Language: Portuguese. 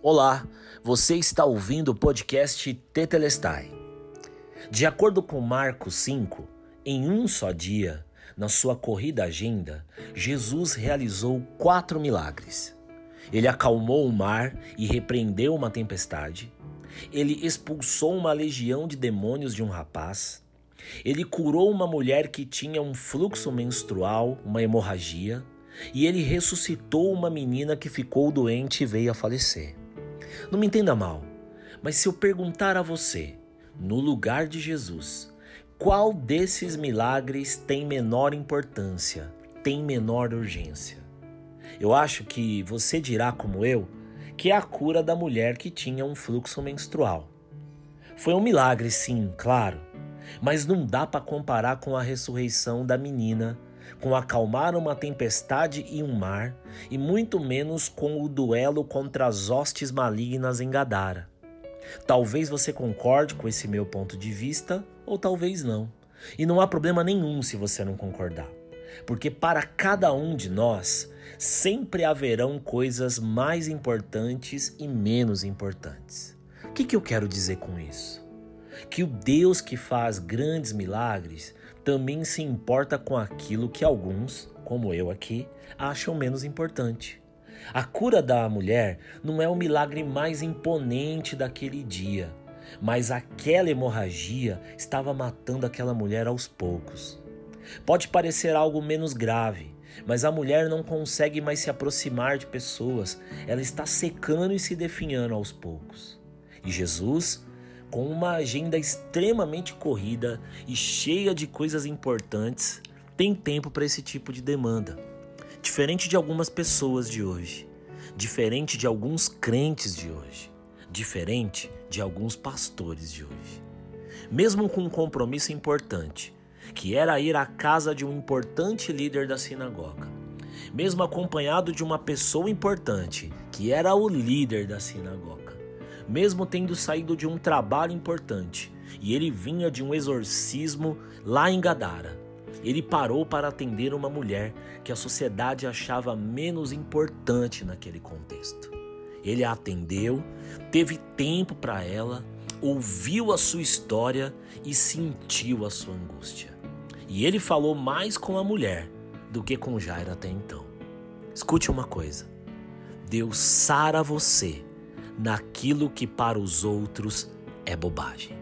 Olá, você está ouvindo o podcast Tetelestai. De acordo com Marcos 5, em um só dia, na sua corrida agenda, Jesus realizou quatro milagres. Ele acalmou o mar e repreendeu uma tempestade. Ele expulsou uma legião de demônios de um rapaz. Ele curou uma mulher que tinha um fluxo menstrual, uma hemorragia. E ele ressuscitou uma menina que ficou doente e veio a falecer. Não me entenda mal, mas se eu perguntar a você, no lugar de Jesus, qual desses milagres tem menor importância, tem menor urgência? Eu acho que você dirá, como eu, que é a cura da mulher que tinha um fluxo menstrual. Foi um milagre, sim, claro, mas não dá para comparar com a ressurreição da menina com acalmar uma tempestade e um mar, e muito menos com o duelo contra as hostes malignas em Gadara. Talvez você concorde com esse meu ponto de vista, ou talvez não. E não há problema nenhum se você não concordar, porque para cada um de nós sempre haverão coisas mais importantes e menos importantes. O que, que eu quero dizer com isso? Que o Deus que faz grandes milagres também se importa com aquilo que alguns, como eu aqui, acham menos importante. A cura da mulher não é o milagre mais imponente daquele dia, mas aquela hemorragia estava matando aquela mulher aos poucos. Pode parecer algo menos grave, mas a mulher não consegue mais se aproximar de pessoas, ela está secando e se definhando aos poucos. E Jesus com uma agenda extremamente corrida e cheia de coisas importantes, tem tempo para esse tipo de demanda. Diferente de algumas pessoas de hoje, diferente de alguns crentes de hoje, diferente de alguns pastores de hoje. Mesmo com um compromisso importante, que era ir à casa de um importante líder da sinagoga, mesmo acompanhado de uma pessoa importante, que era o líder da sinagoga mesmo tendo saído de um trabalho importante, e ele vinha de um exorcismo lá em Gadara. Ele parou para atender uma mulher que a sociedade achava menos importante naquele contexto. Ele a atendeu, teve tempo para ela, ouviu a sua história e sentiu a sua angústia. E ele falou mais com a mulher do que com Jairo até então. Escute uma coisa: Deus sara você naquilo que para os outros é bobagem.